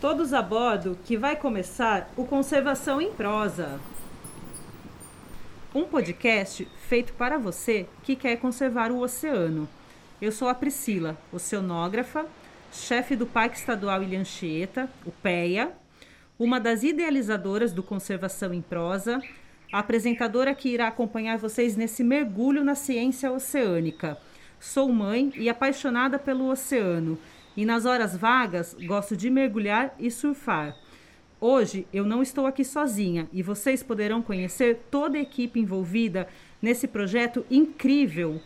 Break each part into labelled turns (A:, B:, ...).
A: Todos a bordo que vai começar o Conservação em Prosa. Um podcast feito para você que quer conservar o oceano. Eu sou a Priscila, oceanógrafa, chefe do Parque Estadual Ilha Anchieta, o PEA, uma das idealizadoras do Conservação em Prosa, a apresentadora que irá acompanhar vocês nesse mergulho na ciência oceânica. Sou mãe e apaixonada pelo oceano, e nas horas vagas gosto de mergulhar e surfar. Hoje eu não estou aqui sozinha e vocês poderão conhecer toda a equipe envolvida nesse projeto incrível.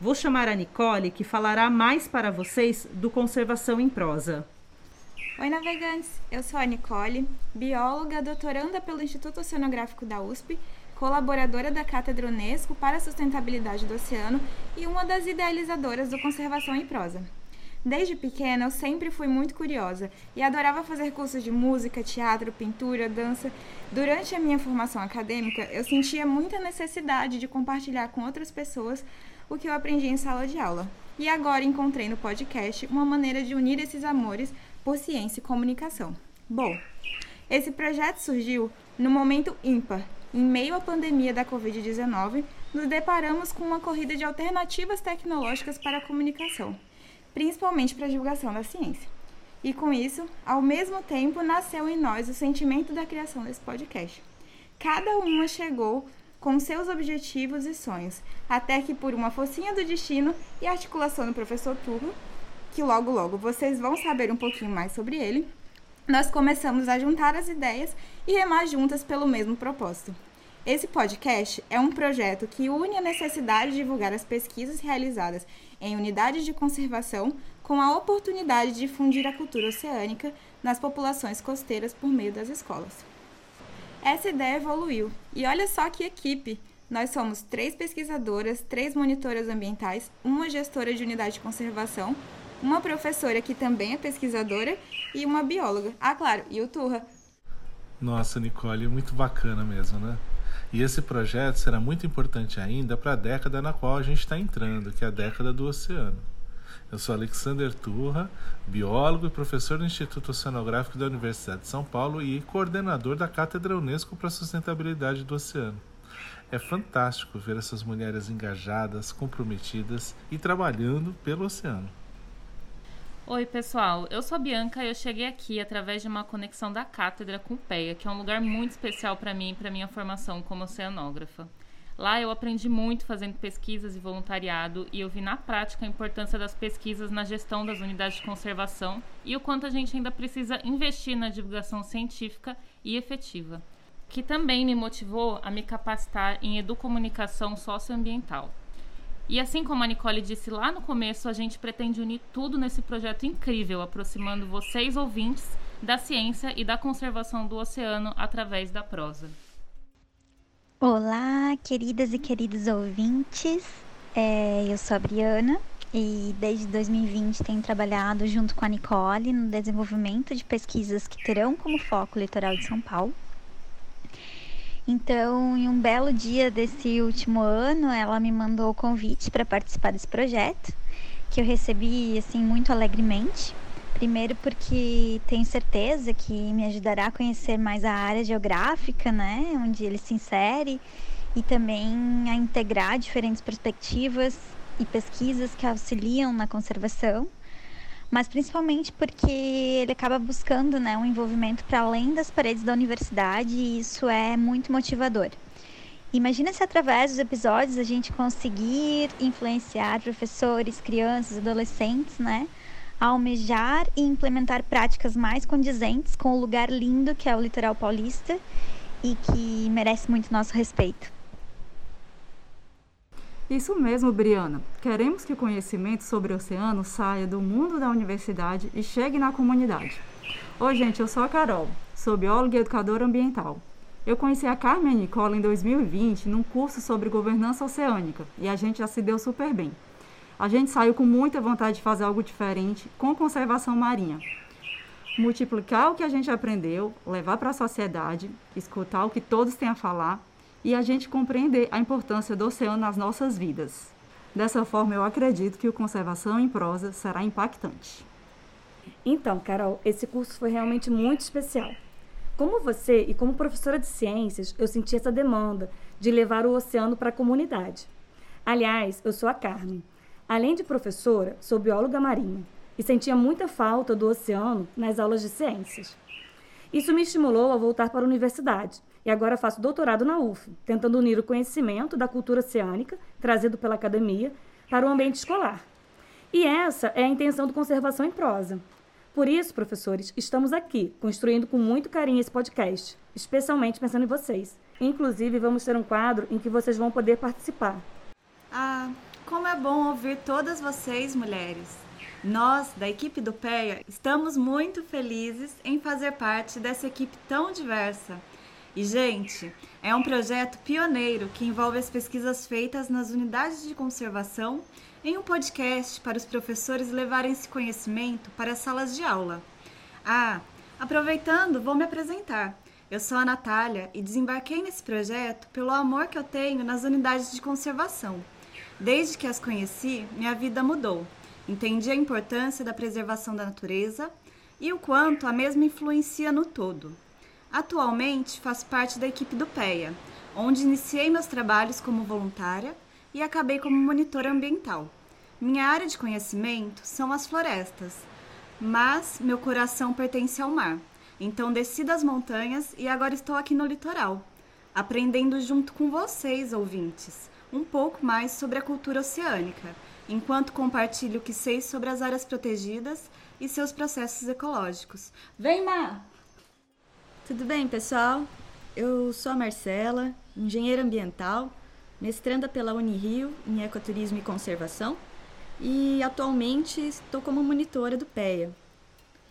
A: Vou chamar a Nicole, que falará mais para vocês do Conservação em Prosa.
B: Oi, navegantes! Eu sou a Nicole, bióloga, doutoranda pelo Instituto Oceanográfico da USP, colaboradora da Cátedra Unesco para a Sustentabilidade do Oceano e uma das idealizadoras do Conservação em Prosa. Desde pequena, eu sempre fui muito curiosa e adorava fazer cursos de música, teatro, pintura, dança. Durante a minha formação acadêmica, eu sentia muita necessidade de compartilhar com outras pessoas o que eu aprendi em sala de aula. E agora encontrei no podcast uma maneira de unir esses amores por ciência e comunicação. Bom, esse projeto surgiu no momento ímpar. Em meio à pandemia da Covid-19, nos deparamos com uma corrida de alternativas tecnológicas para a comunicação, principalmente para a divulgação da ciência. E com isso, ao mesmo tempo, nasceu em nós o sentimento da criação desse podcast. Cada uma chegou com seus objetivos e sonhos, até que por uma focinha do destino e articulação do professor Turro, que logo logo vocês vão saber um pouquinho mais sobre ele, nós começamos a juntar as ideias e remar juntas pelo mesmo propósito. Esse podcast é um projeto que une a necessidade de divulgar as pesquisas realizadas em unidades de conservação com a oportunidade de difundir a cultura oceânica nas populações costeiras por meio das escolas. Essa ideia evoluiu e olha só que equipe! Nós somos três pesquisadoras, três monitoras ambientais, uma gestora de unidade de conservação, uma professora que também é pesquisadora e uma bióloga. Ah, claro, e o Turra.
C: Nossa, Nicole, muito bacana mesmo, né? E esse projeto será muito importante ainda para a década na qual a gente está entrando, que é a década do oceano. Eu sou Alexander Turra, biólogo e professor do Instituto Oceanográfico da Universidade de São Paulo e coordenador da Cátedra Unesco para a Sustentabilidade do Oceano. É fantástico ver essas mulheres engajadas, comprometidas e trabalhando pelo oceano.
D: Oi, pessoal. Eu sou a Bianca e eu cheguei aqui através de uma conexão da cátedra com o PEA, que é um lugar muito especial para mim e para minha formação como oceanógrafa. Lá eu aprendi muito fazendo pesquisas e voluntariado e eu vi na prática a importância das pesquisas na gestão das unidades de conservação e o quanto a gente ainda precisa investir na divulgação científica e efetiva, que também me motivou a me capacitar em educomunicação socioambiental. E assim como a Nicole disse lá no começo, a gente pretende unir tudo nesse projeto incrível, aproximando vocês ouvintes da ciência e da conservação do oceano através da prosa.
E: Olá, queridas e queridos ouvintes. É, eu sou a Briana e desde 2020 tenho trabalhado junto com a Nicole no desenvolvimento de pesquisas que terão como foco o litoral de São Paulo. Então, em um belo dia desse último ano, ela me mandou o convite para participar desse projeto, que eu recebi assim muito alegremente. Primeiro porque tenho certeza que me ajudará a conhecer mais a área geográfica, né, onde ele se insere, e também a integrar diferentes perspectivas e pesquisas que auxiliam na conservação mas principalmente porque ele acaba buscando né, um envolvimento para além das paredes da universidade e isso é muito motivador. Imagina se através dos episódios a gente conseguir influenciar professores, crianças, adolescentes, né? A almejar e implementar práticas mais condizentes com o lugar lindo que é o litoral paulista e que merece muito nosso respeito.
F: Isso mesmo, Briana. Queremos que o conhecimento sobre o oceano saia do mundo da universidade e chegue na comunidade. Oi, gente, eu sou a Carol, sou bióloga e educadora ambiental. Eu conheci a Carmen Nicola em 2020 num curso sobre governança oceânica e a gente já se deu super bem. A gente saiu com muita vontade de fazer algo diferente com conservação marinha. multiplicar o que a gente aprendeu, levar para a sociedade, escutar o que todos têm a falar e a gente compreender a importância do oceano nas nossas vidas. Dessa forma, eu acredito que o Conservação em Prosa será impactante.
G: Então, Carol, esse curso foi realmente muito especial. Como você e como professora de ciências, eu senti essa demanda de levar o oceano para a comunidade. Aliás, eu sou a Carmen. Além de professora, sou bióloga marinha e sentia muita falta do oceano nas aulas de ciências. Isso me estimulou a voltar para a universidade e agora faço doutorado na UF, tentando unir o conhecimento da cultura oceânica, trazido pela academia, para o ambiente escolar. E essa é a intenção do Conservação em Prosa. Por isso, professores, estamos aqui, construindo com muito carinho esse podcast, especialmente pensando em vocês. Inclusive, vamos ter um quadro em que vocês vão poder participar.
H: Ah, como é bom ouvir todas vocês, mulheres. Nós, da equipe do PEA, estamos muito felizes em fazer parte dessa equipe tão diversa. E, gente, é um projeto pioneiro que envolve as pesquisas feitas nas unidades de conservação em um podcast para os professores levarem esse conhecimento para as salas de aula. Ah, aproveitando, vou me apresentar. Eu sou a Natália e desembarquei nesse projeto pelo amor que eu tenho nas unidades de conservação. Desde que as conheci, minha vida mudou. Entendi a importância da preservação da natureza e o quanto a mesma influencia no todo. Atualmente faço parte da equipe do PEA, onde iniciei meus trabalhos como voluntária e acabei como monitora ambiental. Minha área de conhecimento são as florestas, mas meu coração pertence ao mar. Então desci das montanhas e agora estou aqui no litoral, aprendendo junto com vocês, ouvintes, um pouco mais sobre a cultura oceânica, enquanto compartilho o que sei sobre as áreas protegidas e seus processos ecológicos. Vem, Mar!
I: Tudo bem, pessoal? Eu sou a Marcela, engenheira ambiental, mestranda pela Unirio em Ecoturismo e Conservação e atualmente estou como monitora do PEA.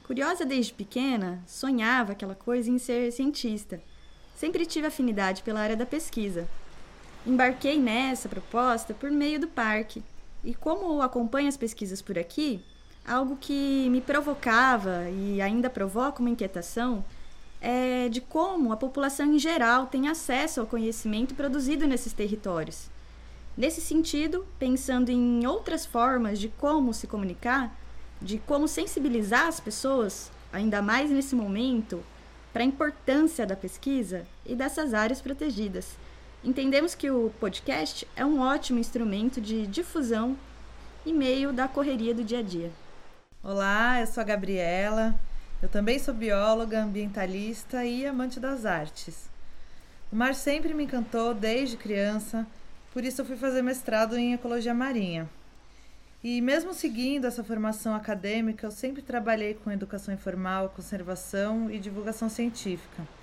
I: Curiosa desde pequena, sonhava aquela coisa em ser cientista. Sempre tive afinidade pela área da pesquisa. Embarquei nessa proposta por meio do parque. E como acompanho as pesquisas por aqui, algo que me provocava e ainda provoca uma inquietação é de como a população em geral tem acesso ao conhecimento produzido nesses territórios. Nesse sentido, pensando em outras formas de como se comunicar, de como sensibilizar as pessoas, ainda mais nesse momento, para a importância da pesquisa e dessas áreas protegidas. Entendemos que o podcast é um ótimo instrumento de difusão em meio da correria do dia a dia.
J: Olá, eu sou a Gabriela. Eu também sou bióloga, ambientalista e amante das artes. O mar sempre me encantou desde criança, por isso eu fui fazer mestrado em ecologia marinha. E mesmo seguindo essa formação acadêmica, eu sempre trabalhei com educação informal, conservação e divulgação científica.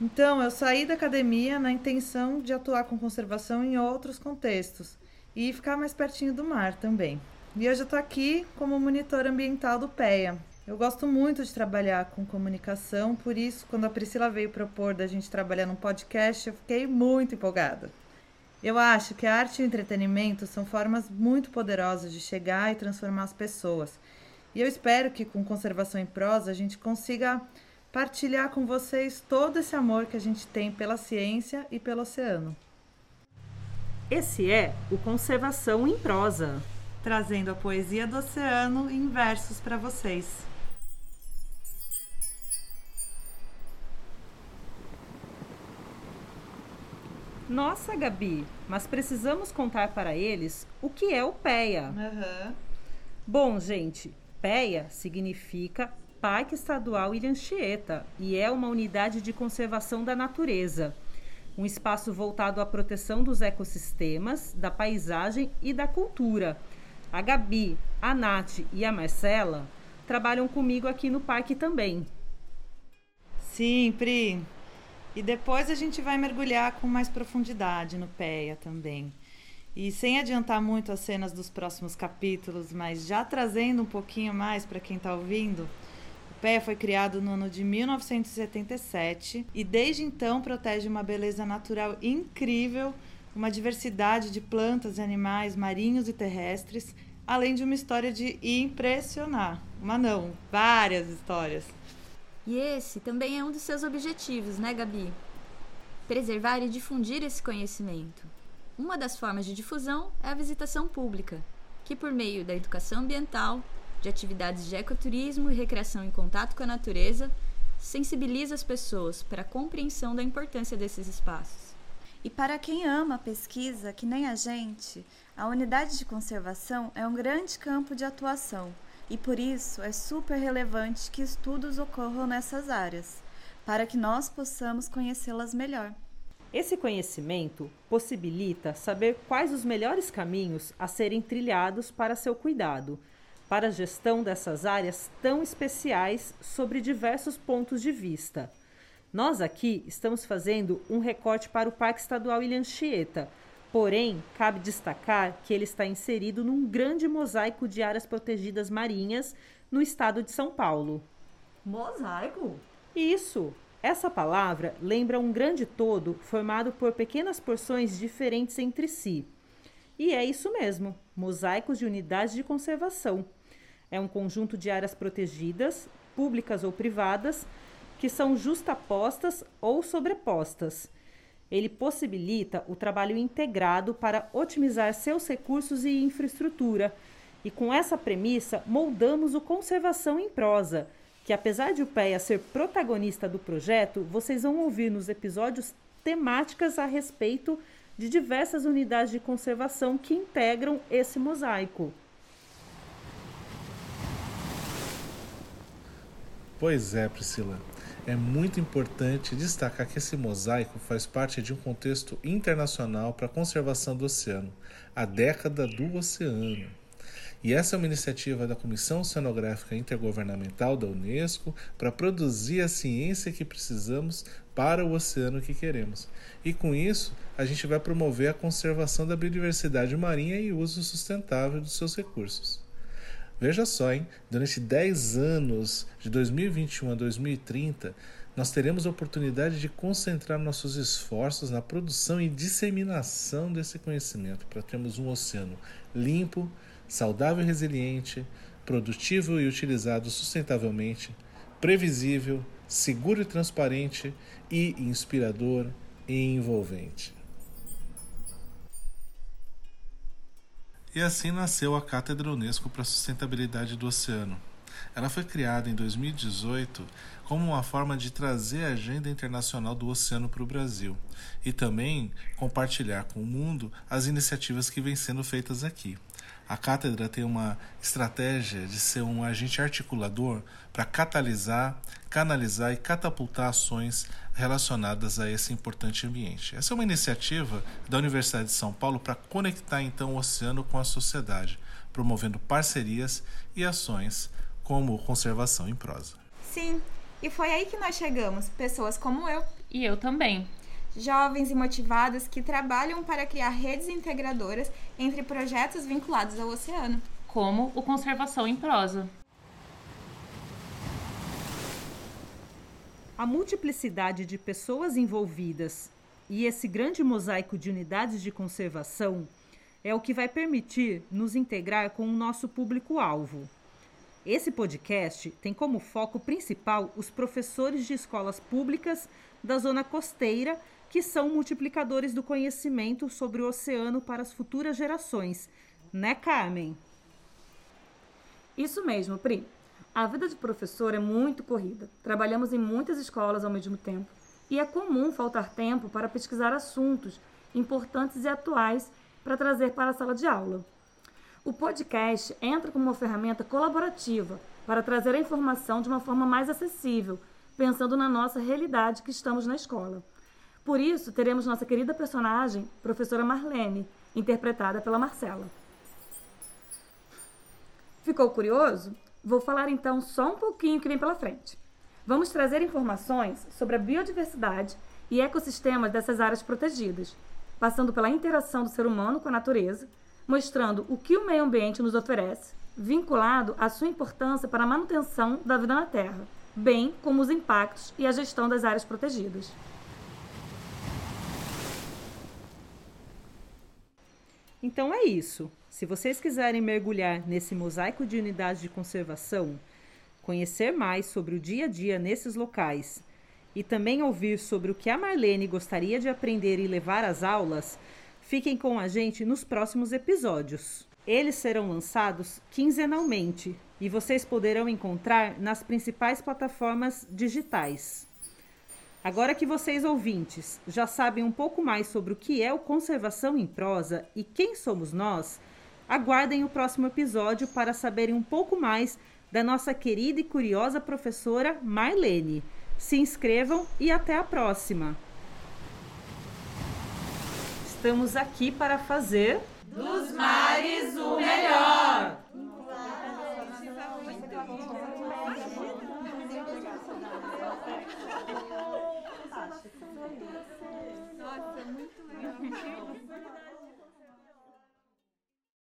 J: Então, eu saí da academia na intenção de atuar com conservação em outros contextos e ficar mais pertinho do mar também. E hoje eu estou aqui como monitor ambiental do PEA. Eu gosto muito de trabalhar com comunicação, por isso, quando a Priscila veio propor da gente trabalhar num podcast, eu fiquei muito empolgada. Eu acho que a arte e o entretenimento são formas muito poderosas de chegar e transformar as pessoas. E eu espero que com Conservação em Prosa a gente consiga partilhar com vocês todo esse amor que a gente tem pela ciência e pelo oceano.
A: Esse é o Conservação em Prosa,
J: trazendo a poesia do oceano em versos para vocês.
A: Nossa, Gabi, mas precisamos contar para eles o que é o PEA.
J: Uhum.
A: Bom, gente, PEA significa Parque Estadual Ilha Anchieta e é uma unidade de conservação da natureza. Um espaço voltado à proteção dos ecossistemas, da paisagem e da cultura. A Gabi, a Nath e a Marcela trabalham comigo aqui no parque também.
J: Sim, Pri. E depois a gente vai mergulhar com mais profundidade no PEA também. E sem adiantar muito as cenas dos próximos capítulos, mas já trazendo um pouquinho mais para quem está ouvindo, PEA foi criado no ano de 1977 e desde então protege uma beleza natural incrível, uma diversidade de plantas e animais marinhos e terrestres, além de uma história de impressionar. Uma não, várias histórias.
I: E esse também é um dos seus objetivos, né, Gabi? Preservar e difundir esse conhecimento. Uma das formas de difusão é a visitação pública, que, por meio da educação ambiental, de atividades de ecoturismo e recreação em contato com a natureza, sensibiliza as pessoas para a compreensão da importância desses espaços.
B: E para quem ama a pesquisa, que nem a gente, a unidade de conservação é um grande campo de atuação e por isso é super relevante que estudos ocorram nessas áreas, para que nós possamos conhecê-las melhor.
A: Esse conhecimento possibilita saber quais os melhores caminhos a serem trilhados para seu cuidado, para a gestão dessas áreas tão especiais sobre diversos pontos de vista. Nós aqui estamos fazendo um recorte para o Parque Estadual Ilha Anchieta, Porém, cabe destacar que ele está inserido num grande mosaico de áreas protegidas marinhas no estado de São Paulo.
F: Mosaico?
A: Isso! Essa palavra lembra um grande todo formado por pequenas porções diferentes entre si. E é isso mesmo, mosaicos de unidades de conservação. É um conjunto de áreas protegidas, públicas ou privadas, que são justapostas ou sobrepostas ele possibilita o trabalho integrado para otimizar seus recursos e infraestrutura. E com essa premissa, moldamos o Conservação em Prosa, que apesar de o PEA ser protagonista do projeto, vocês vão ouvir nos episódios temáticas a respeito de diversas unidades de conservação que integram esse mosaico.
C: Pois é, Priscila. É muito importante destacar que esse mosaico faz parte de um contexto internacional para a conservação do oceano, a década do oceano. E essa é uma iniciativa da Comissão Oceanográfica Intergovernamental da Unesco para produzir a ciência que precisamos para o oceano que queremos. E com isso, a gente vai promover a conservação da biodiversidade marinha e o uso sustentável dos seus recursos. Veja só, hein? Durante 10 anos, de 2021 a 2030, nós teremos a oportunidade de concentrar nossos esforços na produção e disseminação desse conhecimento para termos um oceano limpo, saudável e resiliente, produtivo e utilizado sustentavelmente, previsível, seguro e transparente e inspirador e envolvente. E assim nasceu a Cátedra Unesco para a Sustentabilidade do Oceano. Ela foi criada em 2018 como uma forma de trazer a agenda internacional do oceano para o Brasil e também compartilhar com o mundo as iniciativas que vêm sendo feitas aqui. A cátedra tem uma estratégia de ser um agente articulador para catalisar, canalizar e catapultar ações relacionadas a esse importante ambiente. Essa é uma iniciativa da Universidade de São Paulo para conectar então o oceano com a sociedade, promovendo parcerias e ações como conservação em prosa.
B: Sim, e foi aí que nós chegamos, pessoas como eu.
D: E eu também
B: jovens e motivados que trabalham para criar redes integradoras entre projetos vinculados ao oceano,
D: como o Conservação em Prosa.
A: A multiplicidade de pessoas envolvidas e esse grande mosaico de unidades de conservação é o que vai permitir nos integrar com o nosso público-alvo. Esse podcast tem como foco principal os professores de escolas públicas da zona costeira que são multiplicadores do conhecimento sobre o oceano para as futuras gerações. Né, Carmen?
G: Isso mesmo, Pri. A vida de professor é muito corrida. Trabalhamos em muitas escolas ao mesmo tempo e é comum faltar tempo para pesquisar assuntos importantes e atuais para trazer para a sala de aula. O podcast entra como uma ferramenta colaborativa para trazer a informação de uma forma mais acessível, pensando na nossa realidade que estamos na escola. Por isso, teremos nossa querida personagem, professora Marlene, interpretada pela Marcela. Ficou curioso? Vou falar então só um pouquinho que vem pela frente. Vamos trazer informações sobre a biodiversidade e ecossistemas dessas áreas protegidas, passando pela interação do ser humano com a natureza, mostrando o que o meio ambiente nos oferece, vinculado à sua importância para a manutenção da vida na Terra, bem como os impactos e a gestão das áreas protegidas.
A: Então é isso. Se vocês quiserem mergulhar nesse mosaico de unidades de conservação, conhecer mais sobre o dia a dia nesses locais e também ouvir sobre o que a Marlene gostaria de aprender e levar às aulas, fiquem com a gente nos próximos episódios. Eles serão lançados quinzenalmente e vocês poderão encontrar nas principais plataformas digitais. Agora que vocês ouvintes já sabem um pouco mais sobre o que é o Conservação em Prosa e quem somos nós, Aguardem o próximo episódio para saberem um pouco mais da nossa querida e curiosa professora Marlene. Se inscrevam e até a próxima! Estamos aqui para fazer
J: dos mares o melhor! Look.